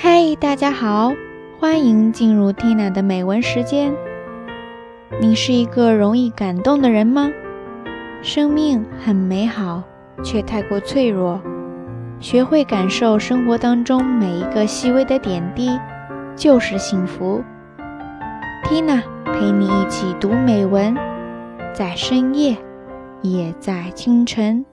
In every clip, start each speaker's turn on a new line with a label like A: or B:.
A: 嘿，大家好，欢迎进入 Tina 的美文时间。你是一个容易感动的人吗？生命很美好，却太过脆弱。学会感受生活当中每一个细微的点滴，就是幸福。Tina 陪你一起读美文，在深夜，也在清晨。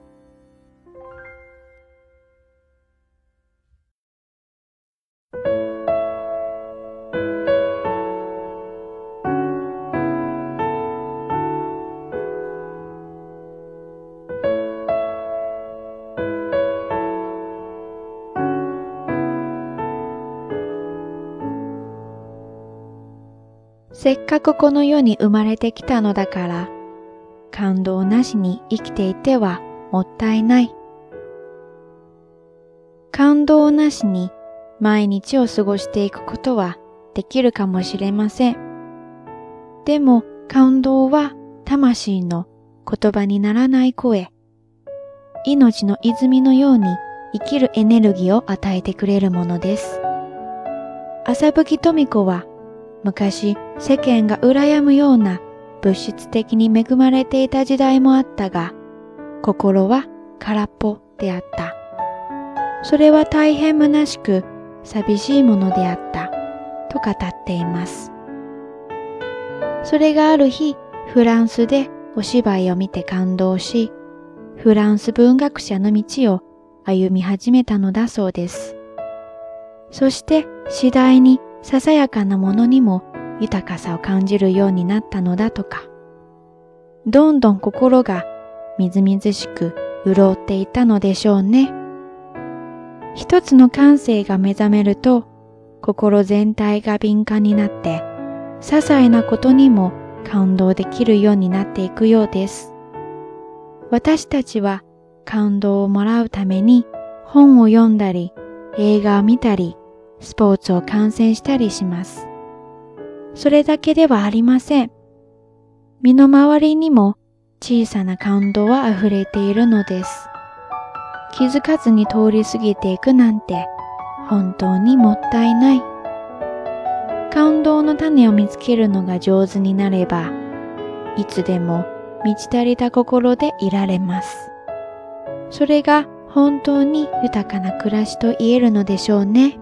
A: せっかくこの世に生まれてきたのだから、感動なしに生きていてはもったいない。感動なしに毎日を過ごしていくことはできるかもしれません。でも感動は魂の言葉にならない声。命の泉のように生きるエネルギーを与えてくれるものです。朝吹富子は昔世間が羨むような物質的に恵まれていた時代もあったが、心は空っぽであった。それは大変虚しく寂しいものであったと語っています。それがある日、フランスでお芝居を見て感動し、フランス文学者の道を歩み始めたのだそうです。そして次第にささやかなものにも豊かさを感じるようになったのだとか。どんどん心がみずみずしく潤っていたのでしょうね。一つの感性が目覚めると、心全体が敏感になって、些細なことにも感動できるようになっていくようです。私たちは感動をもらうために本を読んだり、映画を見たり、スポーツを観戦したりします。それだけではありません。身の回りにも小さな感動は溢れているのです。気づかずに通り過ぎていくなんて本当にもったいない。感動の種を見つけるのが上手になれば、いつでも満ち足りた心でいられます。それが本当に豊かな暮らしと言えるのでしょうね。